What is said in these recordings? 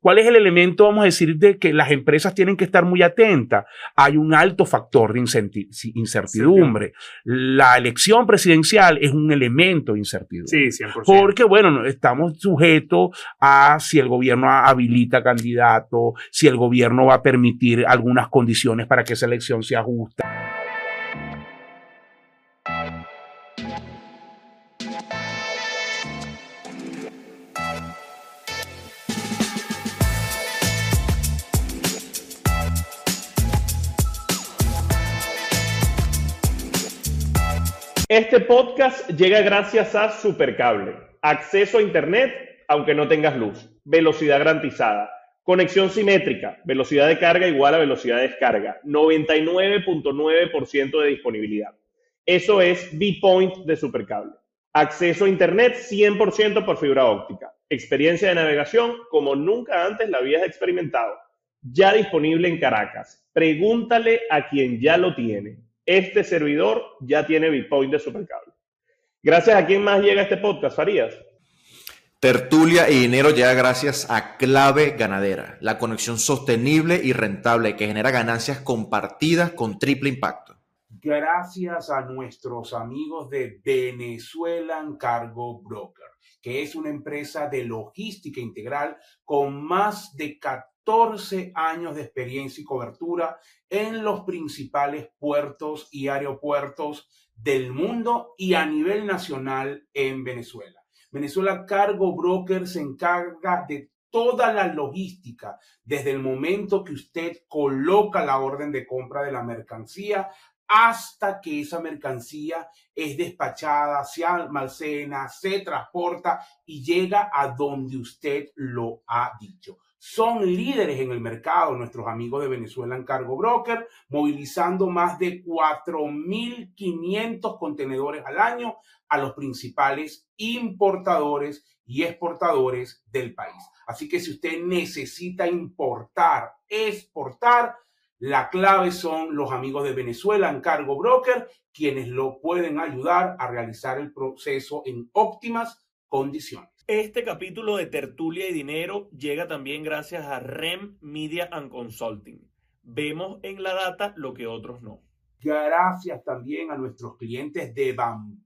¿Cuál es el elemento, vamos a decir, de que las empresas tienen que estar muy atentas? Hay un alto factor de incertidumbre. La elección presidencial es un elemento de incertidumbre. Sí, 100%. Porque, bueno, estamos sujetos a si el gobierno habilita candidato, si el gobierno va a permitir algunas condiciones para que esa elección sea justa. Este podcast llega gracias a Supercable. Acceso a Internet aunque no tengas luz. Velocidad garantizada. Conexión simétrica. Velocidad de carga igual a velocidad de descarga. 99.9% de disponibilidad. Eso es B-Point de Supercable. Acceso a Internet 100% por fibra óptica. Experiencia de navegación como nunca antes la habías experimentado. Ya disponible en Caracas. Pregúntale a quien ya lo tiene este servidor ya tiene Bitcoin de Supercable. Gracias a quién más llega este podcast, Farías. Tertulia y dinero llega gracias a Clave Ganadera, la conexión sostenible y rentable que genera ganancias compartidas con triple impacto. Gracias a nuestros amigos de Venezuelan Cargo Broker, que es una empresa de logística integral con más de 14 14 años de experiencia y cobertura en los principales puertos y aeropuertos del mundo y a nivel nacional en Venezuela. Venezuela Cargo Broker se encarga de toda la logística desde el momento que usted coloca la orden de compra de la mercancía hasta que esa mercancía es despachada, se almacena, se transporta y llega a donde usted lo ha dicho son líderes en el mercado, nuestros amigos de Venezuela en Cargo Broker, movilizando más de 4.500 contenedores al año a los principales importadores y exportadores del país. Así que si usted necesita importar, exportar, la clave son los amigos de Venezuela en Cargo Broker, quienes lo pueden ayudar a realizar el proceso en óptimas condiciones. Este capítulo de Tertulia y Dinero llega también gracias a REM Media and Consulting. Vemos en la data lo que otros no. Gracias también a nuestros clientes de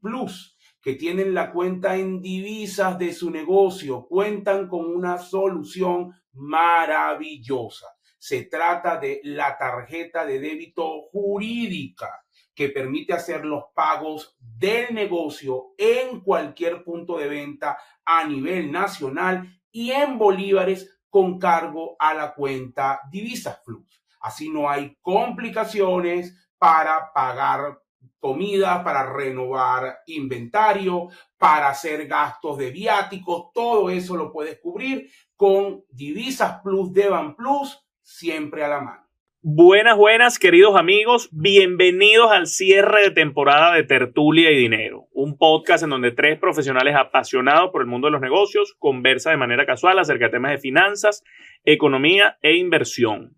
Plus que tienen la cuenta en divisas de su negocio, cuentan con una solución maravillosa. Se trata de la tarjeta de débito jurídica que permite hacer los pagos del negocio en cualquier punto de venta a nivel nacional y en bolívares con cargo a la cuenta Divisas Plus. Así no hay complicaciones para pagar comida, para renovar inventario, para hacer gastos de viáticos, todo eso lo puedes cubrir con Divisas Plus de Van Plus siempre a la mano. Buenas, buenas, queridos amigos. Bienvenidos al cierre de temporada de Tertulia y Dinero, un podcast en donde tres profesionales apasionados por el mundo de los negocios conversan de manera casual acerca de temas de finanzas, economía e inversión.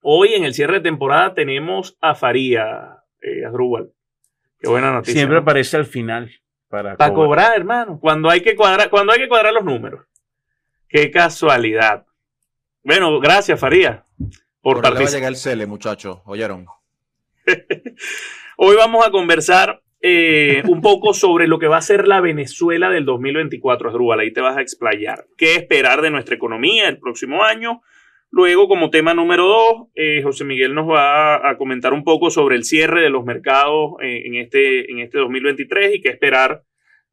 Hoy en el cierre de temporada tenemos a Faría, eh, Qué buena noticia. Siempre aparece al final para, cobrar. hermano. Cuando hay que cuadrar, cuando hay que cuadrar los números. Qué casualidad. Bueno, gracias, Faría por, por va a llegar el Cele, muchachos. ¿Oyeron? Hoy vamos a conversar eh, un poco sobre lo que va a ser la Venezuela del 2024, Asdrúbal. Ahí te vas a explayar. ¿Qué esperar de nuestra economía el próximo año? Luego, como tema número dos, eh, José Miguel nos va a, comentar un poco sobre el cierre de los mercados eh, en, este, en este 2023 y qué esperar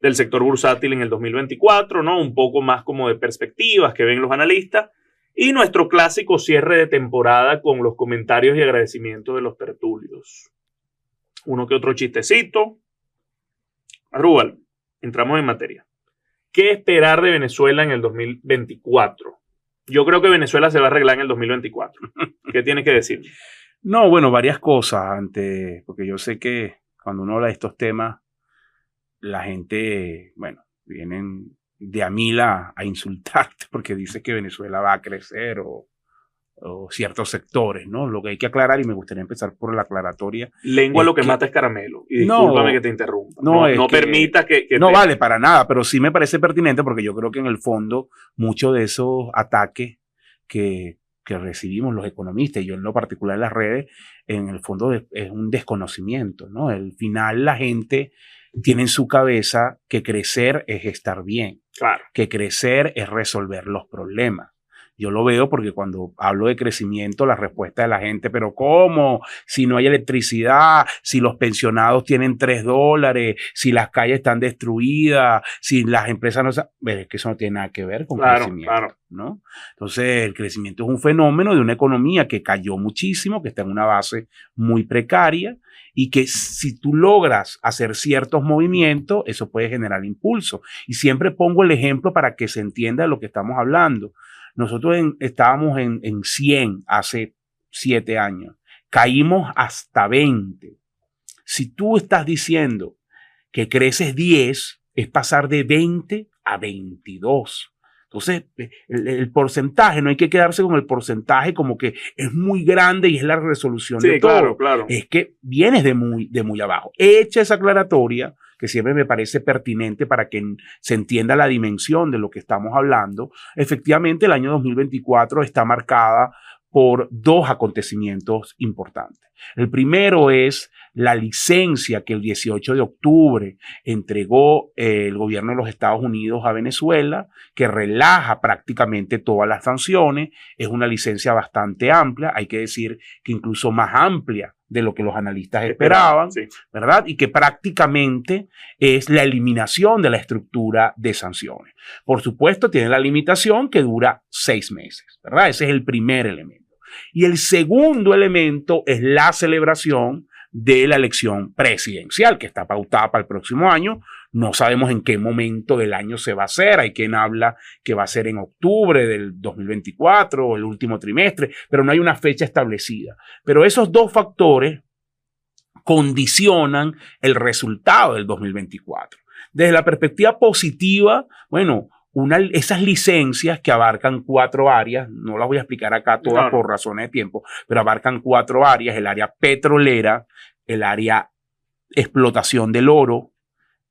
del sector bursátil en el 2024, ¿no? Un poco más como de perspectivas que ven los analistas. Y nuestro clásico cierre de temporada con los comentarios y agradecimientos de los tertulios. Uno que otro chistecito. Arrubal, entramos en materia. ¿Qué esperar de Venezuela en el 2024? Yo creo que Venezuela se va a arreglar en el 2024. ¿Qué tiene que decir? No, bueno, varias cosas antes, porque yo sé que cuando uno habla de estos temas, la gente, bueno, vienen de a mil a, insultarte porque dice que Venezuela va a crecer o, ciertos sectores, ¿no? Lo que hay que aclarar, y me gustaría empezar por la aclaratoria. Lengua lo que, mata es caramelo. Y discúlpame que te interrumpa. No, no, permita que, No vale para nada, pero sí me parece pertinente porque yo creo que en el fondo muchos de esos ataques que, que recibimos los economistas, y yo en lo particular en las redes, en el fondo es un desconocimiento, ¿no? Al final la gente tiene en su cabeza que crecer es estar bien, que crecer es resolver los problemas. Yo lo veo porque cuando hablo de crecimiento, la respuesta de la gente, pero ¿cómo? Si no hay electricidad, si los pensionados tienen tres dólares, si las calles están destruidas, si las empresas no... Es que eso no tiene nada que ver con crecimiento. Claro. ¿no? Entonces, el crecimiento es un fenómeno de una economía que cayó muchísimo, que está en una base muy precaria y que si tú logras hacer ciertos movimientos, eso puede generar impulso. Y siempre pongo el ejemplo para que se entienda de lo que estamos hablando. Nosotros estábamos en, en 100 hace 7 años, caímos hasta 20. Si tú estás diciendo que creces 10, es pasar de 20 a 22. Entonces, eh, el, porcentaje, no hay que quedarse con el porcentaje como que es muy grande y es la resolución de todo. Claro, claro. Es que vienes de muy, de muy abajo. Hecha esa aclaratoria, que siempre me parece pertinente para que se entienda la dimensión de lo que estamos hablando, efectivamente el año 2024 está marcada por dos acontecimientos importantes. El primero es la licencia que el 18 de octubre entregó eh, el gobierno de los Estados Unidos a Venezuela, que relaja prácticamente todas las sanciones. Es una licencia bastante amplia, hay que decir que incluso más amplia de lo que los analistas esperaban, ¿verdad? Y que prácticamente es la eliminación de la estructura de sanciones. Por supuesto, tiene la limitación que dura seis meses, ¿verdad? Ese es el primer elemento. Y el segundo elemento es la celebración de la elección presidencial que está pautada para el próximo año. No sabemos en qué momento del año se va a hacer. Hay quien habla que va a ser en octubre del 2024 o el último trimestre, pero no hay una fecha establecida. Pero esos dos factores condicionan el resultado del 2024. Desde la perspectiva positiva, bueno, esas licencias que abarcan cuatro áreas, no las voy a explicar acá todas por razones de tiempo, pero abarcan cuatro áreas, el área petrolera, el área explotación del oro,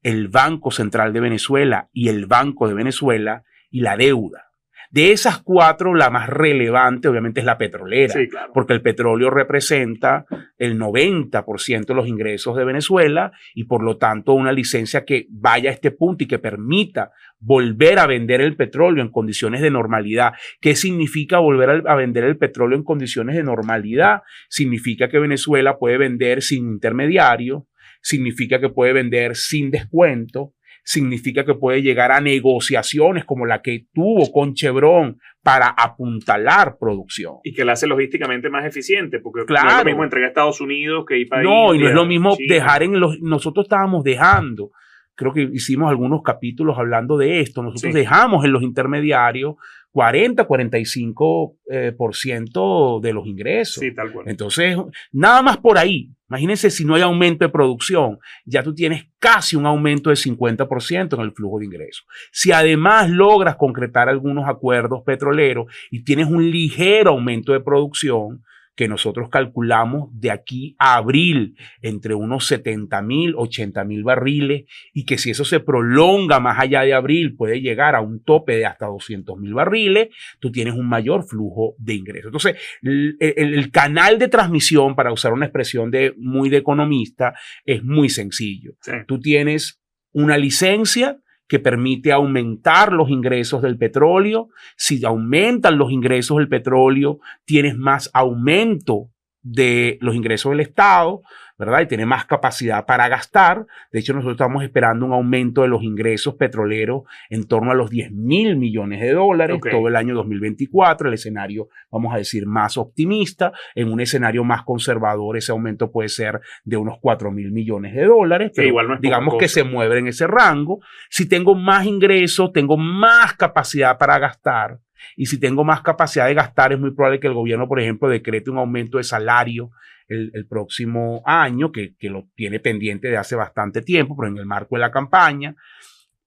el Banco Central de Venezuela y el Banco de Venezuela y la deuda. De esas cuatro, la más relevante obviamente es la petrolera, porque el petróleo representa el 90% de los ingresos de Venezuela y por lo tanto una licencia que vaya a este punto y que permita volver a vender el petróleo en condiciones de normalidad. ¿Qué significa volver a vender el petróleo en condiciones de normalidad? Significa que Venezuela puede vender sin intermediario, significa que puede vender sin descuento, significa que puede llegar a negociaciones como la que tuvo con Chevron para apuntalar producción. Y que la hace logísticamente más eficiente, porque claro. no es lo mismo entregar a Estados Unidos que ir para No, y no es lo mismo dejar en los... Nosotros estábamos dejando, creo que hicimos algunos capítulos hablando de esto, nosotros dejamos en los intermediarios 40, 45 eh, por ciento de los ingresos. Sí, tal cual. Entonces, nada más por ahí. Imagínense si no hay aumento de producción, ya tú tienes casi un aumento de 50% en el flujo de ingresos. Si además logras concretar algunos acuerdos petroleros y tienes un ligero aumento de producción, que nosotros calculamos de aquí a abril entre unos 70 mil, 80 mil barriles y que si eso se prolonga más allá de abril puede llegar a un tope de hasta 200 mil barriles, tú tienes un mayor flujo de ingresos. Entonces, el, canal de transmisión, para usar una expresión de muy de economista, es muy sencillo. Tú tienes una licencia que permite aumentar los ingresos del petróleo. Si aumentan los ingresos del petróleo, tienes más aumento de los ingresos del Estado, ¿verdad? Y tiene más capacidad para gastar. De hecho, nosotros estamos esperando un aumento de los ingresos petroleros en torno a los 10 mil millones de dólares todo el año 2024. El escenario, vamos a decir, más optimista. En un escenario más conservador, ese aumento puede ser de unos 4 mil millones de dólares. Pero igual digamos que se mueve en ese rango. Si tengo más ingresos, tengo más capacidad para gastar. Y si tengo más capacidad de gastar, es muy probable que el gobierno, por ejemplo, decrete un aumento de salario el, próximo año, que, lo tiene pendiente de hace bastante tiempo, pero en el marco de la campaña.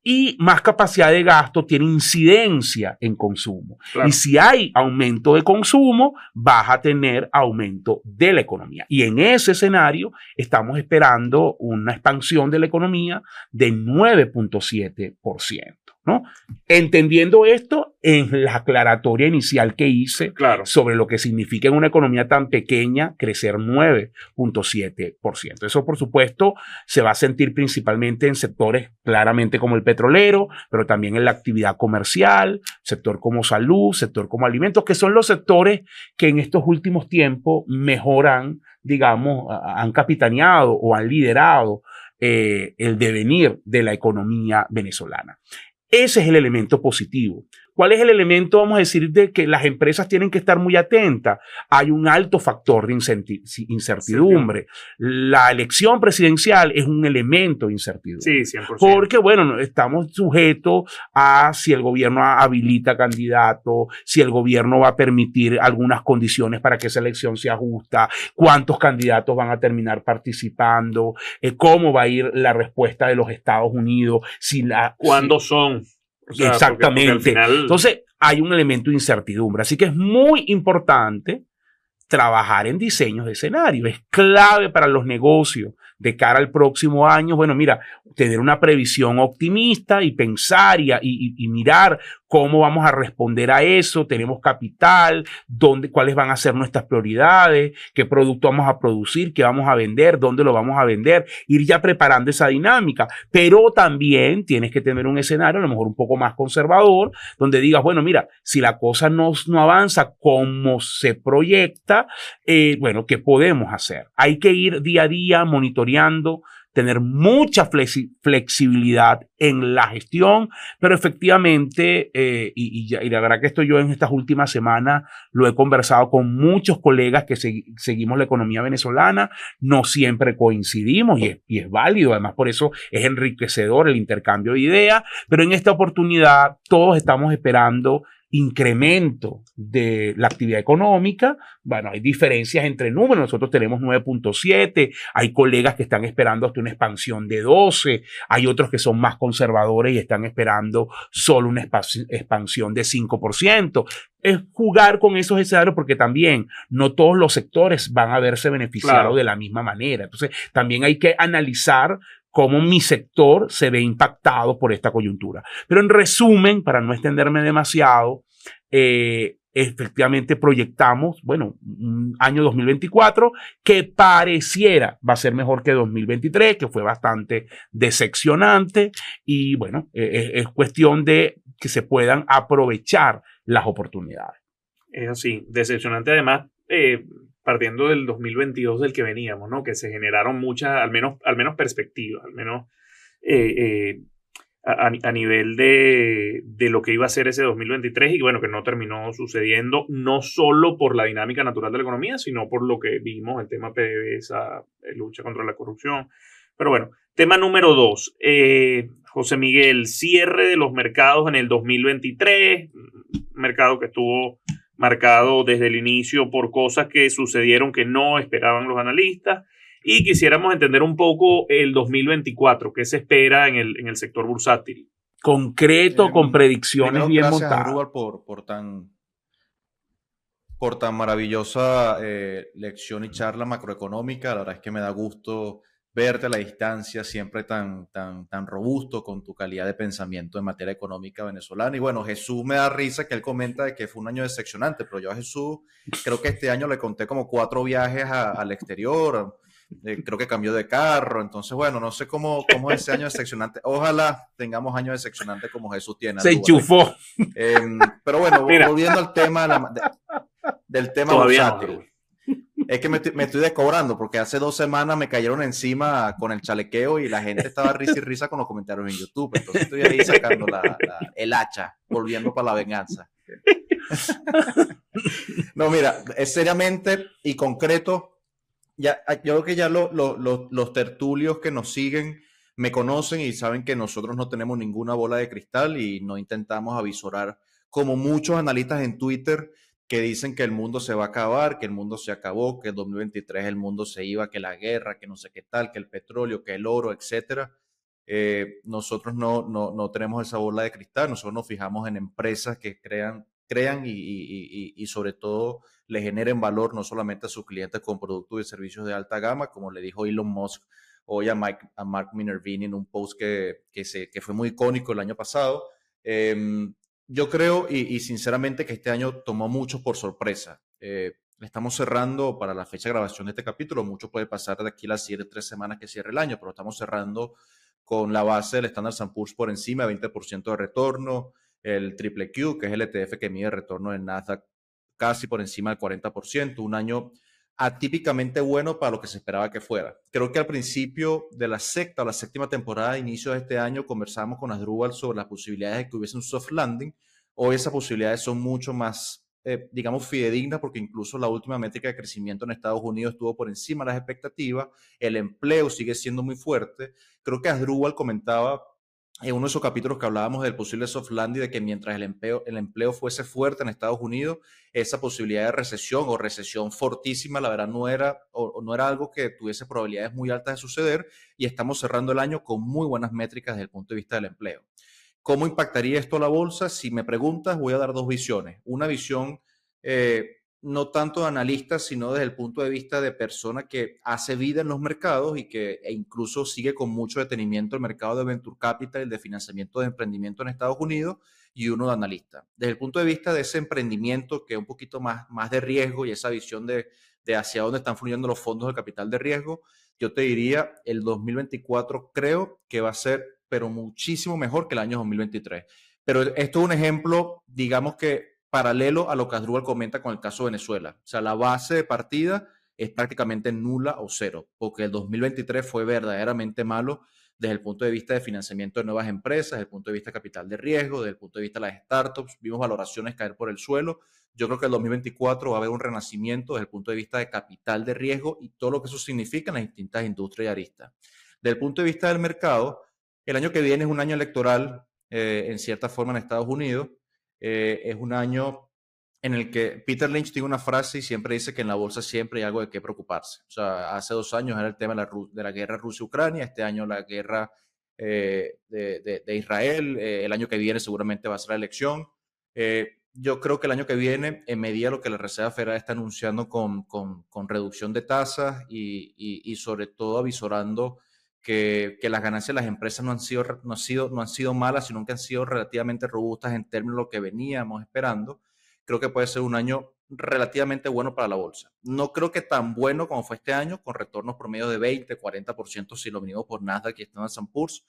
Y más capacidad de gasto tiene incidencia en consumo. Y si hay aumento de consumo, vas a tener aumento de la economía. Y en ese escenario estamos esperando una expansión de la economía de 9.7%. ¿no? Entendiendo esto en la aclaratoria inicial que hice Claro. sobre lo que significa en una economía tan pequeña crecer 9.7%. Eso, por supuesto, se va a sentir principalmente en sectores claramente como el petrolero, pero también en la actividad comercial, sector como salud, sector como alimentos, que son los sectores que en estos últimos tiempos mejoran, digamos, han capitaneado o han liderado eh, el devenir de la economía venezolana. Ese es el elemento positivo. ¿Cuál es el elemento, vamos a decir, de que las empresas tienen que estar muy atentas? Hay un alto factor de incertidumbre. La elección presidencial es un elemento de incertidumbre. Sí, 100%. Porque, bueno, no- estamos sujetos a si el gobierno habilita candidato, si el gobierno va a permitir algunas condiciones para que esa elección sea justa, cuántos candidatos van a terminar participando, eh, cómo va a ir la respuesta de los Estados Unidos, si la... ¿Cuándo son? O sea, porque- Exactamente. porque al final- Entonces, hay un elemento de incertidumbre. Así que es muy importante trabajar en diseños de escenario. Es clave para los negocios de cara al próximo año. Bueno, mira, tener una previsión optimista y pensar y- y mirar cómo vamos a responder a eso. Tenemos capital, dónde, cuáles van a ser nuestras prioridades, qué producto vamos a producir, qué vamos a vender, dónde lo vamos a vender. Ir ya preparando esa dinámica. Pero también tienes que tener un escenario a lo mejor un poco más conservador, donde digas, bueno, mira, si la cosa no, no avanza como se proyecta, eh, bueno, ¿qué podemos hacer? Hay que ir día a día monitoreando, tener mucha flexi- flexibilidad en la gestión, pero efectivamente, eh, y, la verdad que esto yo en estas últimas semanas lo he conversado con muchos colegas que segui- seguimos la economía venezolana, no siempre coincidimos y es, y es válido, además por eso es enriquecedor el intercambio de ideas, pero en esta oportunidad todos estamos esperando incremento de la actividad económica. Bueno, hay diferencias entre números. Nosotros tenemos 9.7, hay colegas que están esperando hasta una expansión de 12, hay otros que son más conservadores y están esperando solo una expansión de 5%. Es jugar con esos escenarios porque también no todos los sectores van a verse beneficiados Claro. de la misma manera. Entonces, también hay que analizar cómo mi sector se ve impactado por esta coyuntura. Pero en resumen, para no extenderme demasiado, eh, efectivamente proyectamos, bueno, un año 2024 que pareciera va a ser mejor que 2023, que fue bastante decepcionante y bueno, eh, es, es cuestión de que se puedan aprovechar las oportunidades. Es así, decepcionante además, eh, partiendo del 2022 del que veníamos, ¿no? Que se generaron muchas, al menos, al menos perspectivas, al menos eh, eh, a, nivel de, de lo que iba a ser ese 2023 y bueno, que no terminó sucediendo, no solo por la dinámica natural de la economía, sino por lo que vimos, el tema PDVSA, eh, lucha contra la corrupción. Pero bueno, tema número dos, José Miguel, cierre de los mercados en el 2023, mercado que estuvo marcado desde el inicio por cosas que sucedieron que no esperaban los analistas. Y quisiéramos entender un poco el 2024, qué se espera en el, en el sector bursátil. Concreto, Eh, con predicciones Primero, bien gracias, montadas. Andrúbal, por, por tan por tan maravillosa eh, lección y charla macroeconómica. La verdad es que me da gusto verte a la distancia, siempre tan, tan, tan robusto con tu calidad de pensamiento en materia económica venezolana. Y bueno, Jesús me da risa que él comenta de que fue un año decepcionante, pero yo a Jesús creo que este año le conté como cuatro viajes a- al exterior. eh, creo que cambió de carro, entonces bueno, no sé cómo, cómo es ese año decepcionante. Ojalá tengamos años decepcionantes como Jesús tiene. Se enchufó. Em, pero bueno, Mira. volviendo al tema de la- de- del tema Todavía no, bursátil. Es que me, estoy- descobrando porque hace dos semanas me cayeron encima con el chalequeo y la gente estaba risa y risa con los comentarios en YouTube. Entonces estoy ahí sacando la- el hacha, volviendo para la venganza. no, mira, es seriamente y concreto. Ya, yo creo que ya lo- lo- lo- los tertulios que nos siguen me conocen y saben que nosotros no tenemos ninguna bola de cristal y no intentamos avisorar como muchos analistas en Twitter que dicen que el mundo se va a acabar, que el mundo se acabó, que el 2023 el mundo se iba, que la guerra, que no sé qué tal, que el petróleo, que el oro, etcétera. Eh, nosotros no, no, no tenemos esa bola de cristal, nosotros nos fijamos en empresas que crean, crean y, y- y- sobre todo le generen valor no solamente a sus clientes con productos y servicios de alta gama, como le dijo Elon Musk hoy a, Mike, a Mark Minervini en un post que, que, se, que fue muy icónico el año pasado, Em, yo creo y, sinceramente que este año tomó mucho por sorpresa. Eh, estamos cerrando para la fecha de grabación de este capítulo. Mucho puede pasar de aquí a las 7, tres semanas que cierre el año, pero estamos cerrando con la base del Standard Poor's por encima, 20% de retorno, el triple Q, que es el ETF que mide el retorno del Nasdaq casi por encima del 40%, un año atípicamente bueno para lo que se esperaba que fuera. Creo que al principio de la sexta o la séptima temporada inicio de este año conversamos con Asdrúbal sobre las posibilidades de que hubiese un soft landing. Hoy esas posibilidades son mucho más, eh, digamos, fidedignas porque incluso la última métrica de crecimiento en Estados Unidos estuvo por encima de las expectativas. El empleo sigue siendo muy fuerte. Creo que Asdrúbal comentaba en uno de esos capítulos que hablábamos del posible soft landing, de que mientras el empleo, el empleo fuese fuerte en Estados Unidos, esa posibilidad de recesión o recesión fortísima, la verdad, no era, o, no era algo que tuviese probabilidades muy altas de suceder y estamos cerrando el año con muy buenas métricas desde el punto de vista del empleo. ¿Cómo impactaría esto a la bolsa? Si me preguntas, voy a dar dos visiones. Una visión eh, no tanto de analista, sino desde el punto de vista de persona que hace vida en los mercados y que e incluso sigue con mucho detenimiento el mercado de venture capital de financiamiento de emprendimiento en Estados Unidos, y uno de analista. Desde el punto de vista de ese emprendimiento que es un poquito más, más de riesgo y esa visión de, de hacia dónde están fluyendo los fondos de capital de riesgo, yo te diría, el 2024 creo que va a ser, pero muchísimo mejor que el año 2023. Pero esto es un ejemplo, digamos que paralelo a lo que Asdrúbal comenta con el caso de Venezuela. O sea, la base de partida es prácticamente nula o cero, porque el 2023 fue verdaderamente malo desde el punto de vista de financiamiento de nuevas empresas, desde el punto de vista de capital de riesgo, desde el punto de vista de las startups, vimos valoraciones caer por el suelo. Yo creo que el 2024 va a haber un renacimiento desde el punto de vista de capital de riesgo y todo lo que eso significa en las distintas industrias y aristas. Desde el punto de vista del mercado, el año que viene es un año electoral, eh, en cierta forma, en Estados Unidos. Eh, es un año en el que Peter Lynch tiene una frase y siempre dice que en la bolsa siempre hay algo de qué preocuparse. O sea, hace dos años era el tema de la, guerra Rusia-Ucrania, este año la guerra eh, de, Israel, eh, el año que viene seguramente va a ser la elección. yo creo que el año que viene, en medida de lo que la Reserva Federal está anunciando con, reducción de tasas y sobre todo avisorando que, las ganancias de las empresas no han, sido, no, sido, no han sido malas, sino que han sido relativamente robustas en términos de lo que veníamos esperando. Creo que puede ser un año relativamente bueno para la bolsa. No creo que tan bueno como fue este año, con retornos promedio de 20, 40% si lo venimos por Nasdaq y Standard Poor's,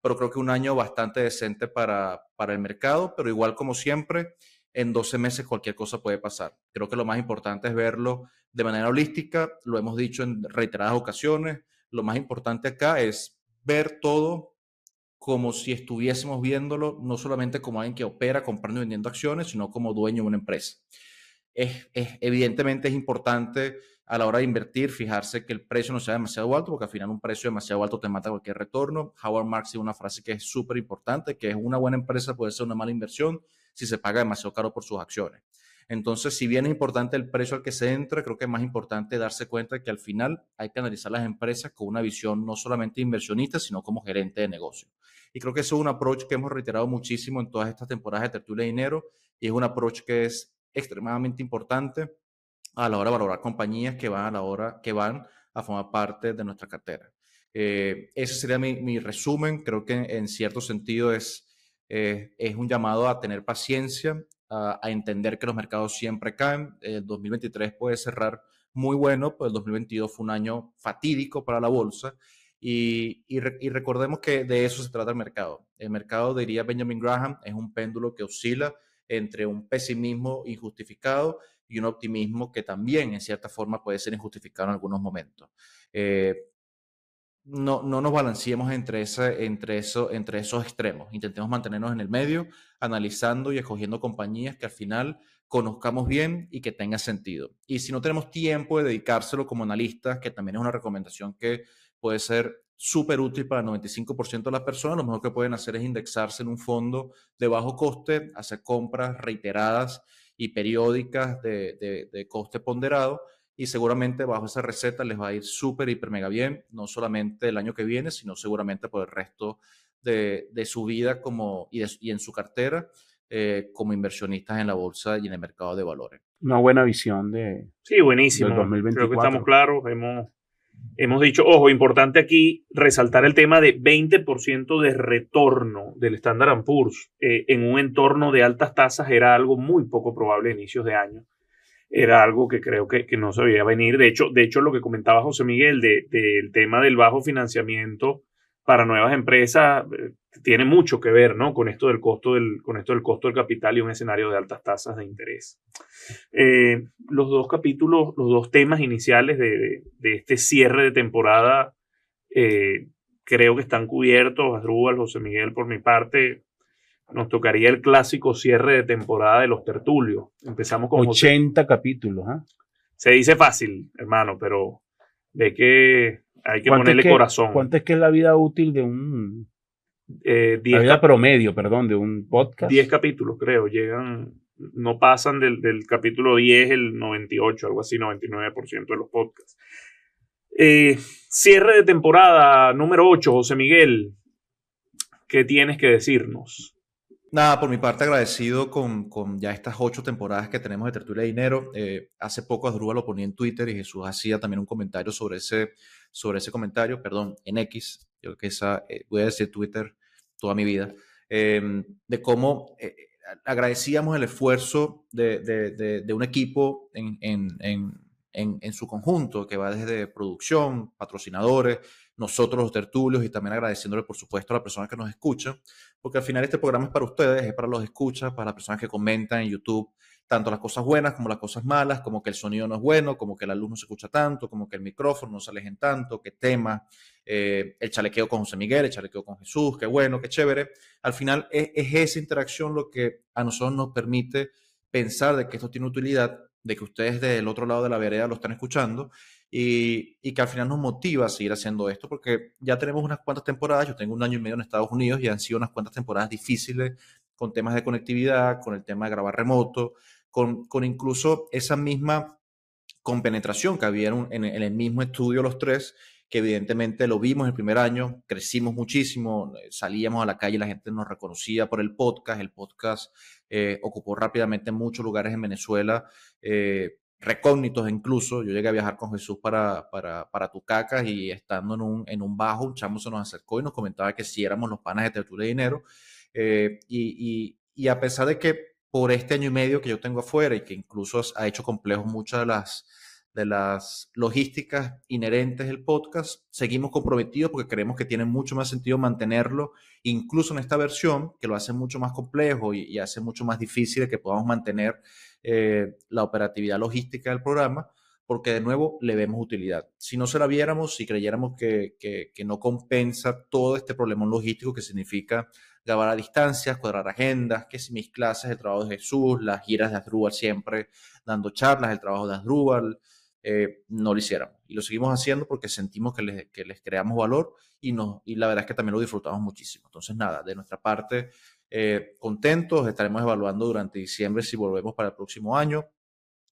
pero creo que un año bastante decente para, para el mercado, pero igual como siempre, en 12 meses cualquier cosa puede pasar. Creo que lo más importante es verlo de manera holística, lo hemos dicho en reiteradas ocasiones, lo más importante acá es ver todo como si estuviésemos viéndolo no solamente como alguien que opera comprando y vendiendo acciones, sino como dueño de una empresa. Es, evidentemente es importante a la hora de invertir fijarse que el precio no sea demasiado alto, porque al final un precio demasiado alto te mata cualquier retorno. Howard Marks tiene una frase que es súper importante, que es una buena empresa puede ser una mala inversión si se paga demasiado caro por sus acciones. Entonces, si bien es importante el precio al que se entra, creo que es más importante darse cuenta de que al final hay que analizar las empresas con una visión no solamente inversionista, sino como gerente de negocio. Y creo que eso es un approach que hemos reiterado muchísimo en todas estas temporadas de tertulia de dinero y es un approach que es extremadamente importante a la hora de valorar compañías que van a la hora que van a formar parte de nuestra cartera. Eh, ese sería mi, resumen. Creo que en, cierto sentido es, eh, es un llamado a tener paciencia a, entender que los mercados siempre caen. El 2023 puede cerrar muy bueno, pues el 2022 fue un año fatídico para la bolsa. Y, y, recordemos que de eso se trata el mercado. El mercado, diría Benjamin Graham, es un péndulo que oscila entre un pesimismo injustificado y un optimismo que también, en cierta forma, puede ser injustificado en algunos momentos. Eh, no, no nos balanceemos entre, ese, entre, eso, entre esos extremos. Intentemos mantenernos en el medio, analizando y escogiendo compañías que al final conozcamos bien y que tenga sentido. Y si no tenemos tiempo de dedicárselo como analistas, que también es una recomendación que puede ser súper útil para el 95% de las personas, lo mejor que pueden hacer es indexarse en un fondo de bajo coste, hacer compras reiteradas y periódicas de, de coste ponderado y seguramente bajo esa receta les va a ir súper, hiper, mega bien, no solamente el año que viene, sino seguramente por el resto de, de su vida como, y, y, en su cartera eh, como inversionistas en la bolsa y en el mercado de valores. Una buena visión de... Sí, buenísimo. 2024. Creo que estamos claros, hemos hemos dicho, ojo, importante aquí resaltar el tema de 20% de retorno del Standard Poor's eh, en un entorno de altas tasas era algo muy poco probable a inicios de año. Era algo que creo que, no se veía venir. De hecho, de hecho, lo que comentaba José Miguel del tema del bajo financiamiento para nuevas empresas eh, tiene mucho que ver ¿no? con, esto del costo del, con esto del costo del capital y un escenario de altas tasas de interés. Eh, los dos capítulos, los dos temas iniciales de, este cierre de temporada eh, creo que están cubiertos. Asdrúbal, José Miguel, por mi parte, nos tocaría el clásico cierre de temporada de los tertulios. Empezamos con 80 capítulos. ¿ah? Se dice fácil, hermano, pero ve que hay que ponerle corazón. ¿Cuánto es que es la vida útil de un eh, la vida promedio, perdón, de un podcast. 10 capítulos, creo. Llegan, no pasan del, capítulo 10 el 98, algo así, 99% de los podcasts. Eh, cierre de temporada número 8, José Miguel. ¿Qué tienes que decirnos? Nada, por mi parte agradecido con, ya estas ocho temporadas que tenemos de Tertulia de Dinero. Eh, hace poco Asdrúbal lo ponía en Twitter y Jesús hacía también un comentario sobre ese, sobre ese comentario, perdón, en X. Yo que esa, voy a decir Twitter, toda mi vida, em, de cómo eh, agradecíamos el esfuerzo de, un equipo en, su conjunto, que va desde producción, patrocinadores, nosotros los tertulios y también agradeciéndole, por supuesto, a las personas que nos escuchan, porque al final este programa es para ustedes, es para los escuchas, para las personas que comentan en YouTube, tanto las cosas buenas como las cosas malas, como que el sonido no es bueno, como que la luz no se escucha tanto, como que el micrófono no se alejen tanto, qué tema, eh, el chalequeo con José Miguel, el chalequeo con Jesús, qué bueno, qué chévere. Al final es, esa interacción lo que a nosotros nos permite pensar de que esto tiene utilidad, de que ustedes del otro lado de la vereda lo están escuchando y, que al final nos motiva a seguir haciendo esto, porque ya tenemos unas cuantas temporadas, yo tengo un año y medio en Estados Unidos y han sido unas cuantas temporadas difíciles con temas de conectividad, con el tema de grabar remoto, con, con incluso esa misma compenetración que había en, el mismo estudio los tres, que evidentemente lo vimos el primer año, crecimos muchísimo, eh, salíamos a la calle, la gente nos reconocía por el podcast, el podcast eh, ocupó rápidamente muchos lugares en Venezuela, eh, recógnitos incluso, yo llegué a viajar con Jesús para, para, para Tucacas y estando en un, en un bajo, un chamo se nos acercó y nos comentaba que si éramos los panas de Tertulia de Dinero, y, y a pesar de que por este año y medio que yo tengo afuera y que incluso ha hecho complejo muchas de las, de las logísticas inherentes del podcast, seguimos comprometidos porque creemos que tiene mucho más sentido mantenerlo, incluso en esta versión, que lo hace mucho más complejo y, hace mucho más difícil que podamos mantener eh, la operatividad logística del programa, porque de nuevo le vemos utilidad. Si no se la viéramos, si creyéramos que, que, no compensa todo este problema logístico que significa grabar a distancias, cuadrar agendas, que si mis clases, el trabajo de Jesús, las giras de Asdrúbal siempre dando charlas, el trabajo de Asdrúbal, eh, no lo hiciéramos. Y lo seguimos haciendo porque sentimos que les, que les creamos valor y, no, y la verdad es que también lo disfrutamos muchísimo. Entonces, nada, de nuestra parte, eh, contentos, estaremos evaluando durante diciembre si volvemos para el próximo año.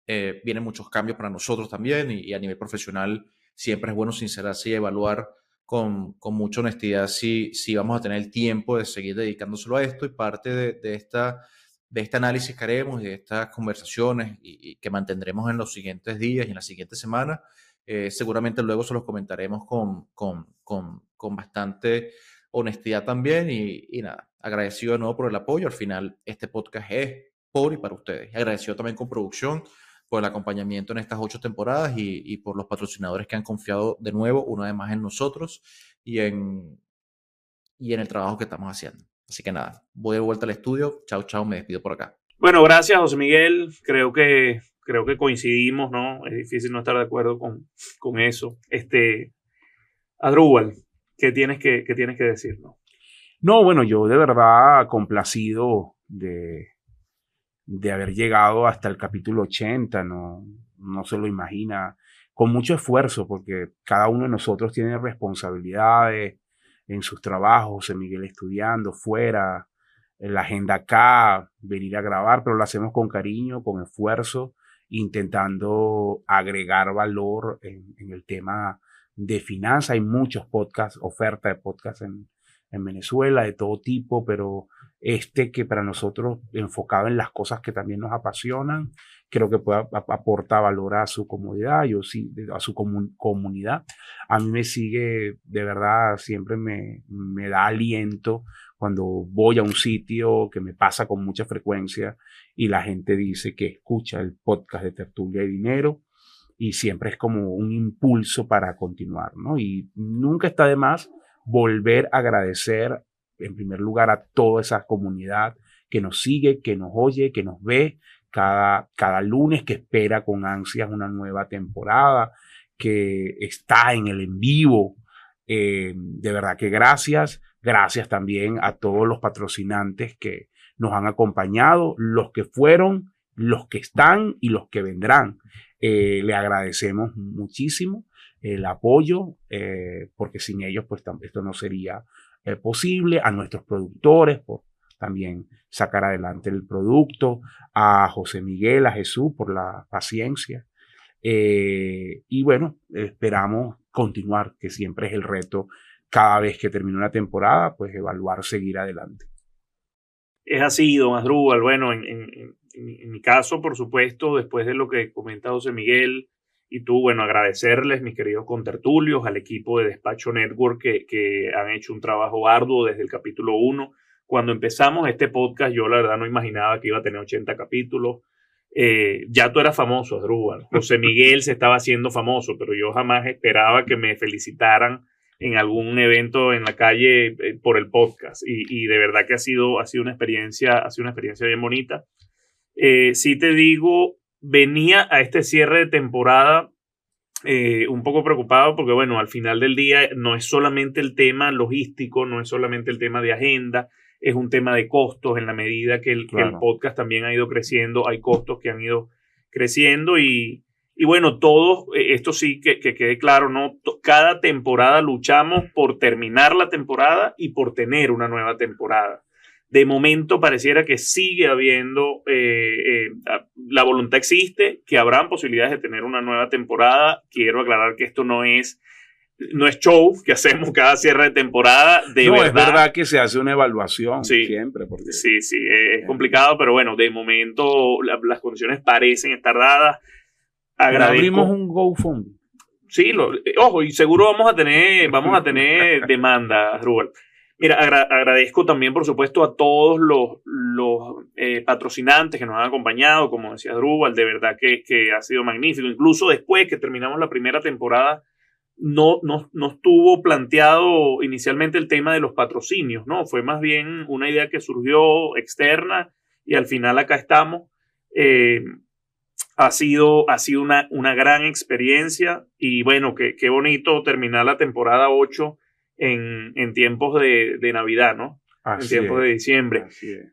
Eh, vienen muchos cambios para nosotros también y, a nivel profesional siempre es bueno sincerarse y evaluar con, con, mucha honestidad si, si vamos a tener el tiempo de seguir dedicándoselo a esto y parte de, de esta, de este análisis que haremos y de estas conversaciones y, que mantendremos en los siguientes días y en las siguientes semanas, eh, seguramente luego se los comentaremos con, con, con, con bastante honestidad también y, y, nada, agradecido de nuevo por el apoyo. Al final, este podcast es por y para ustedes. Agradecido también con producción por el acompañamiento en estas ocho temporadas y, por los patrocinadores que han confiado de nuevo, una vez más en nosotros y en, y en el trabajo que estamos haciendo. Así que nada, voy de vuelta al estudio. Chao, chao, me despido por acá. Bueno, gracias, José Miguel. Creo que, creo que coincidimos, ¿no? Es difícil no estar de acuerdo con, con eso. Este, Adrúbal, ¿qué tienes que, qué tienes que decirnos? No, bueno, yo de verdad complacido de, de haber llegado hasta el capítulo 80, no, no se lo imagina, con mucho esfuerzo, porque cada uno de nosotros tiene responsabilidades en sus trabajos, José Miguel estudiando, fuera, en la agenda acá, venir a grabar, pero lo hacemos con cariño, con esfuerzo, intentando agregar valor en, en el tema de finanzas. Hay muchos podcasts, oferta de podcasts en, en Venezuela de todo tipo, pero este que para nosotros enfocado en las cosas que también nos apasionan creo que puede, aporta valor a su comodidad, yo sí, a su comunidad. A mí me sigue, de verdad, siempre me, me da aliento cuando voy a un sitio que me pasa con mucha frecuencia y la gente dice que escucha el podcast de Tertulia y Dinero y siempre es como un impulso para continuar, ¿no? Y nunca está de más volver a agradecer en primer lugar a toda esa comunidad que nos sigue, que nos oye, que nos ve cada, cada lunes, que espera con ansias una nueva temporada, que está en el en vivo. Eh, de verdad que gracias. Gracias también a todos los patrocinantes que nos han acompañado, los que fueron, los que están y los que vendrán. Eh, le agradecemos muchísimo el apoyo, eh, porque sin ellos pues esto no sería eh, posible, a nuestros productores por también sacar adelante el producto, a José Miguel, a Jesús por la paciencia. y bueno, esperamos continuar, que siempre es el reto cada vez que termine una temporada, pues evaluar, seguir adelante. Es así, don Asdrúbal. Bueno, en, mi caso, por supuesto, después de lo que comenta José Miguel y tú, bueno, agradecerles, mis queridos contertulios, al equipo de Despacho Network que, que han hecho un trabajo arduo desde el capítulo 1. Cuando empezamos este podcast, yo la verdad no imaginaba que iba a tener 80 capítulos. Eh, ya tú eras famoso, Asdrúbal. José Miguel se estaba haciendo famoso, pero yo jamás esperaba que me felicitaran en algún evento en la calle eh, por el podcast y, de verdad que ha sido, ha sido una experiencia, ha sido una experiencia bien bonita. Eh, sí te digo, venía a este cierre de temporada eh, un poco preocupado porque bueno, al final del día no es solamente el tema logístico, no es solamente el tema de agenda, es un tema de costos en la medida que el, que el podcast también ha ido creciendo, hay costos que han ido creciendo y, y bueno, todos, eh, esto sí que, quede claro, ¿no? Cada temporada luchamos por terminar la temporada y por tener una nueva temporada. De momento pareciera que sigue habiendo, eh, eh, la voluntad existe, que habrán posibilidades de tener una nueva temporada. Quiero aclarar que esto no es, no es show que hacemos cada cierre de temporada. De no, es verdad que se hace una evaluación siempre. Porque... Sí, sí, es complicado, pero bueno, de momento las condiciones parecen estar dadas Abrimos un GoFundMe. Sí, lo, eh, ojo, y seguro vamos a tener, vamos a tener demanda, Rubén. Mira, agradezco también, por supuesto, a todos los, eh, patrocinantes que nos han acompañado, como decía Drubal, de verdad que, que, ha sido magnífico. Incluso después que terminamos la primera temporada, no, no, no, estuvo planteado inicialmente el tema de los patrocinios, ¿no? Fue más bien una idea que surgió externa y al final acá estamos. Eh, ha sido, ha sido una, una gran experiencia y bueno, qué, qué bonito terminar la temporada 8 en, en tiempos de, de Navidad, ¿no? en tiempos de diciembre.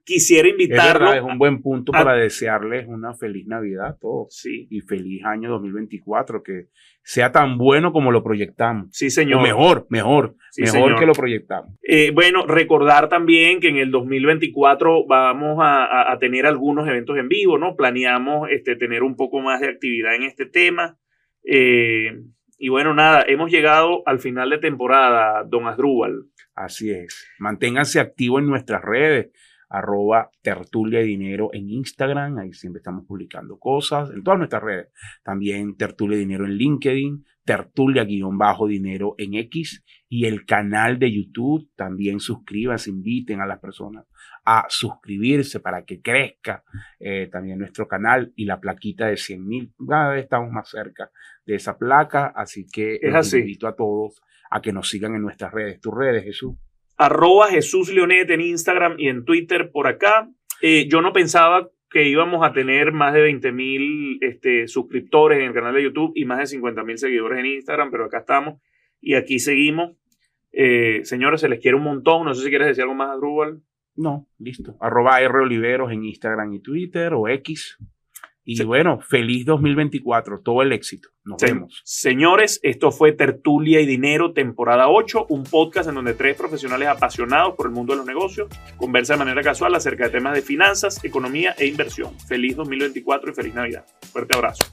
Quisiera invitarlo. Es, un buen punto para desearles una feliz Navidad a todos. Sí. Y feliz año 2024, que sea tan bueno como lo proyectamos. Sí, señor. mejor, mejor, mejor que lo proyectamos. Eh, bueno, recordar también que en el 2024 vamos a, a, tener algunos eventos en vivo, ¿no? Planeamos este, tener un poco más de actividad en este tema. Eh, y bueno, nada, hemos llegado al final de temporada, don Asdrúbal. Así es. Manténganse activos en nuestras redes, arroba tertulia y dinero en Instagram, ahí siempre estamos publicando cosas, en todas nuestras redes. También tertulia y dinero en LinkedIn, tertulia guion bajo dinero en X y el canal de YouTube. También suscríbanse, inviten a las personas a suscribirse para que crezca eh, también nuestro canal y la plaquita de 100 mil. Cada vez estamos más cerca de esa placa, así que es invito a todos a que nos sigan en nuestras redes. ¿Tus redes, Jesús? Arroba Jesús Leonet en Instagram y en Twitter por acá. Eh, yo no pensaba que íbamos a tener más de 20 mil este, suscriptores en el canal de YouTube y más de 50 mil seguidores en Instagram, pero acá estamos y aquí seguimos. Eh, señores, se les quiere un montón. No sé si quieres decir algo más, Drupal. No, listo. Arroba R Oliveros en Instagram y Twitter o X. Y bueno, feliz 2024, todo el éxito. Nos vemos. Señores, esto fue Tertulia y Dinero, temporada 8, un podcast en donde tres profesionales apasionados por el mundo de los negocios conversan de manera casual acerca de temas de finanzas, economía e inversión. Feliz 2024 y feliz Navidad. Fuerte abrazo.